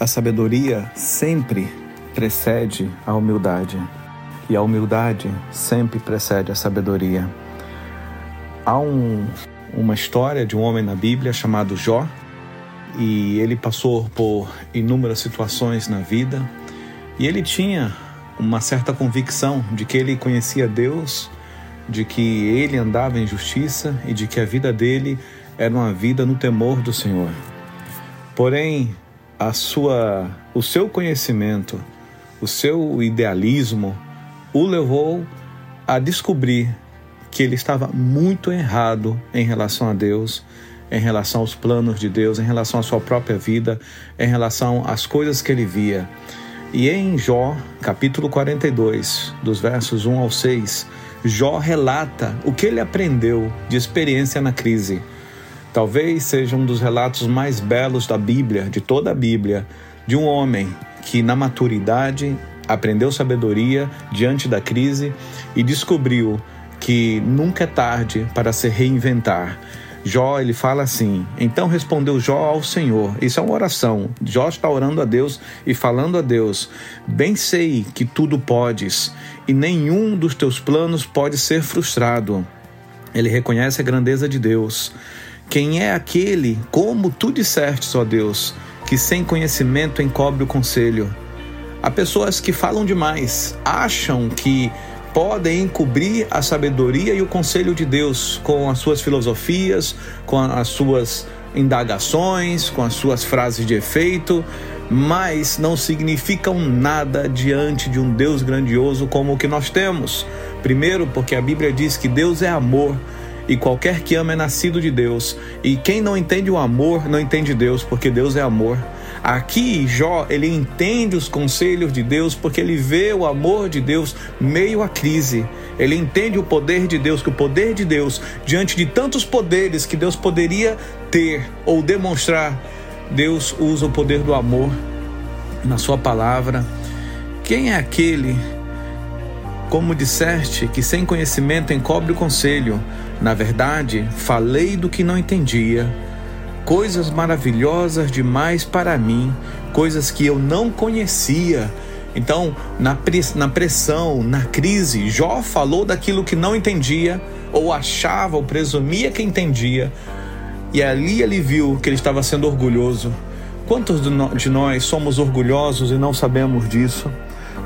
A sabedoria sempre precede a humildade e a humildade sempre precede a sabedoria. Há um, uma história de um homem na Bíblia chamado Jó e ele passou por inúmeras situações na vida e ele tinha uma certa convicção de que ele conhecia Deus, de que ele andava em justiça e de que a vida dele era uma vida no temor do Senhor. Porém, a sua, o seu conhecimento, o seu idealismo o levou a descobrir que ele estava muito errado em relação a Deus, em relação aos planos de Deus, em relação à sua própria vida, em relação às coisas que ele via. E em Jó, capítulo 42, dos versos 1 ao 6, Jó relata o que ele aprendeu de experiência na crise. Talvez seja um dos relatos mais belos da Bíblia, de toda a Bíblia, de um homem que, na maturidade, aprendeu sabedoria diante da crise e descobriu que nunca é tarde para se reinventar. Jó, ele fala assim: Então respondeu Jó ao Senhor. Isso é uma oração. Jó está orando a Deus e falando a Deus: Bem sei que tudo podes, e nenhum dos teus planos pode ser frustrado. Ele reconhece a grandeza de Deus. Quem é aquele, como tu disseste, ó Deus, que sem conhecimento encobre o conselho? Há pessoas que falam demais, acham que podem encobrir a sabedoria e o conselho de Deus com as suas filosofias, com as suas indagações, com as suas frases de efeito, mas não significam nada diante de um Deus grandioso como o que nós temos. Primeiro, porque a Bíblia diz que Deus é amor e qualquer que ama é nascido de Deus. E quem não entende o amor não entende Deus, porque Deus é amor. Aqui Jó, ele entende os conselhos de Deus porque ele vê o amor de Deus meio à crise. Ele entende o poder de Deus, que o poder de Deus, diante de tantos poderes que Deus poderia ter ou demonstrar, Deus usa o poder do amor na sua palavra. Quem é aquele como disseste, que sem conhecimento encobre o conselho, na verdade, falei do que não entendia. Coisas maravilhosas demais para mim, coisas que eu não conhecia. Então, na, pressão, na crise, Jó falou daquilo que não entendia, ou achava, ou presumia que entendia, e ali ele viu que ele estava sendo orgulhoso. Quantos de nós somos orgulhosos e não sabemos disso?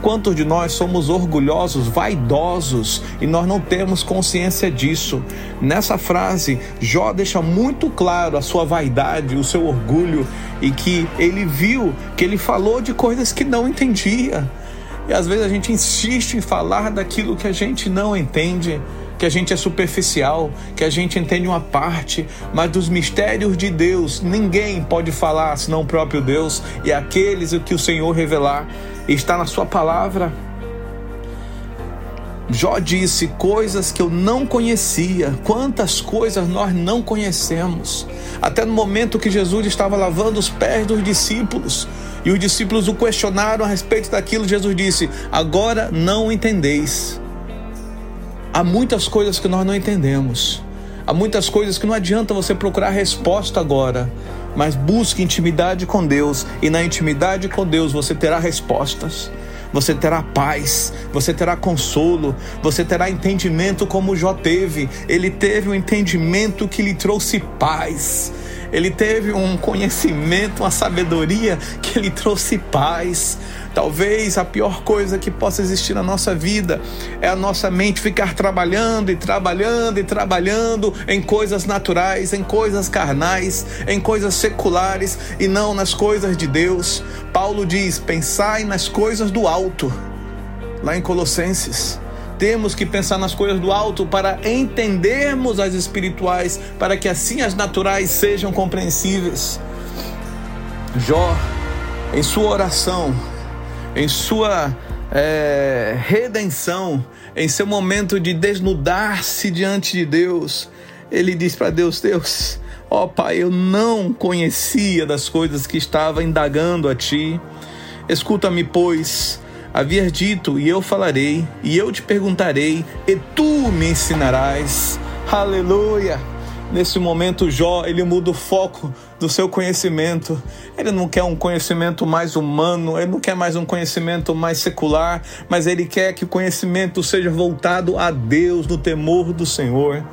Quantos de nós somos orgulhosos, vaidosos e nós não temos consciência disso? Nessa frase, Jó deixa muito claro a sua vaidade, o seu orgulho e que ele viu que ele falou de coisas que não entendia. E às vezes a gente insiste em falar daquilo que a gente não entende que a gente é superficial, que a gente entende uma parte, mas dos mistérios de Deus ninguém pode falar senão o próprio Deus e aqueles o que o Senhor revelar está na sua palavra. Jó disse coisas que eu não conhecia. Quantas coisas nós não conhecemos? Até no momento que Jesus estava lavando os pés dos discípulos e os discípulos o questionaram a respeito daquilo, Jesus disse: Agora não entendeis. Há muitas coisas que nós não entendemos. Há muitas coisas que não adianta você procurar resposta agora, mas busque intimidade com Deus e na intimidade com Deus você terá respostas. Você terá paz, você terá consolo, você terá entendimento como Jó teve. Ele teve um entendimento que lhe trouxe paz. Ele teve um conhecimento, uma sabedoria que lhe trouxe paz. Talvez a pior coisa que possa existir na nossa vida é a nossa mente ficar trabalhando e trabalhando e trabalhando em coisas naturais, em coisas carnais, em coisas seculares e não nas coisas de Deus. Paulo diz: pensai nas coisas do alto, lá em Colossenses. Temos que pensar nas coisas do alto para entendermos as espirituais, para que assim as naturais sejam compreensíveis. Jó, em sua oração, em sua é, redenção, em seu momento de desnudar-se diante de Deus, ele diz para Deus: Deus, ó Pai, eu não conhecia das coisas que estava indagando a Ti. Escuta-me, pois, havias dito, e eu falarei, e eu te perguntarei, e tu me ensinarás. Aleluia! Nesse momento, Jó, ele muda o foco do seu conhecimento. Ele não quer um conhecimento mais humano, ele não quer mais um conhecimento mais secular, mas ele quer que o conhecimento seja voltado a Deus, no temor do Senhor.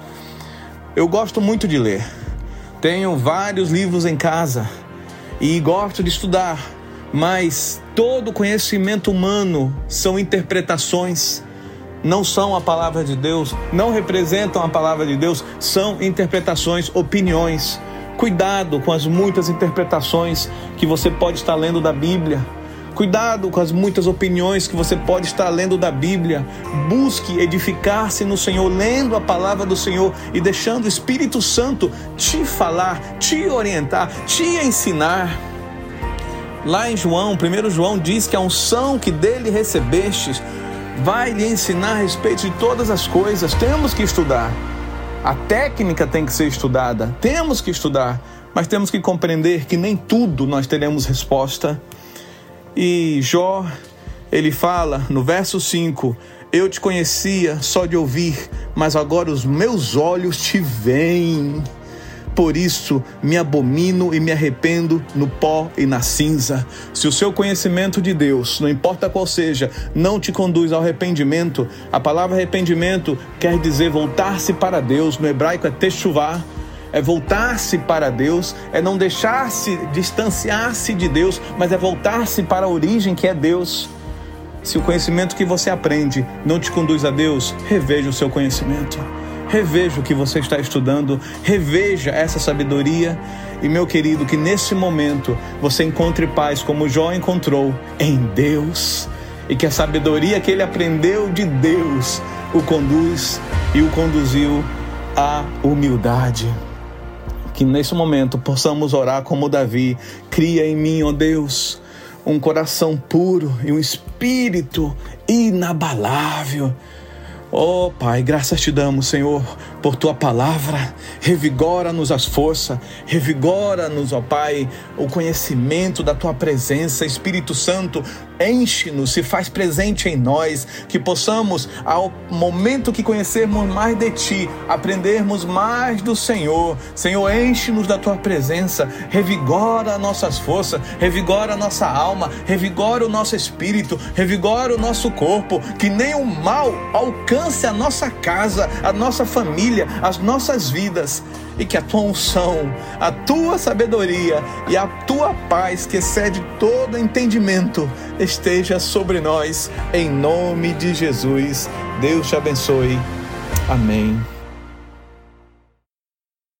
Eu gosto muito de ler. Tenho vários livros em casa e gosto de estudar, mas todo conhecimento humano são interpretações não são a palavra de Deus, não representam a palavra de Deus, são interpretações, opiniões. Cuidado com as muitas interpretações que você pode estar lendo da Bíblia. Cuidado com as muitas opiniões que você pode estar lendo da Bíblia. Busque edificar-se no Senhor, lendo a palavra do Senhor e deixando o Espírito Santo te falar, te orientar, te ensinar. Lá em João, 1 João diz que a unção que dele recebestes vai lhe ensinar a respeito de todas as coisas. Temos que estudar. A técnica tem que ser estudada. Temos que estudar, mas temos que compreender que nem tudo nós teremos resposta. E Jó, ele fala no verso 5: Eu te conhecia só de ouvir, mas agora os meus olhos te veem. Por isso me abomino e me arrependo no pó e na cinza. Se o seu conhecimento de Deus, não importa qual seja, não te conduz ao arrependimento, a palavra arrependimento quer dizer voltar-se para Deus. No hebraico é techuvá, é voltar-se para Deus, é não deixar-se distanciar-se de Deus, mas é voltar-se para a origem que é Deus. Se o conhecimento que você aprende não te conduz a Deus, reveja o seu conhecimento. Reveja o que você está estudando, reveja essa sabedoria. E, meu querido, que nesse momento você encontre paz como Jó encontrou em Deus. E que a sabedoria que ele aprendeu de Deus o conduz e o conduziu à humildade. Que nesse momento possamos orar como Davi: cria em mim, ó Deus, um coração puro e um espírito inabalável Oh Pai, graças te damos, Senhor, por tua palavra. Revigora-nos as forças, revigora-nos, ó Pai, o conhecimento da tua presença. Espírito Santo, enche-nos, se faz presente em nós, que possamos, ao momento que conhecermos mais de ti, aprendermos mais do Senhor. Senhor, enche-nos da tua presença, revigora nossas forças, revigora nossa alma, revigora o nosso espírito, revigora o nosso corpo, que nem o mal alcance a nossa casa, a nossa família, as nossas vidas e que a tua unção, a tua sabedoria e a tua paz, que excede todo entendimento, esteja sobre nós, em nome de Jesus. Deus te abençoe. Amém.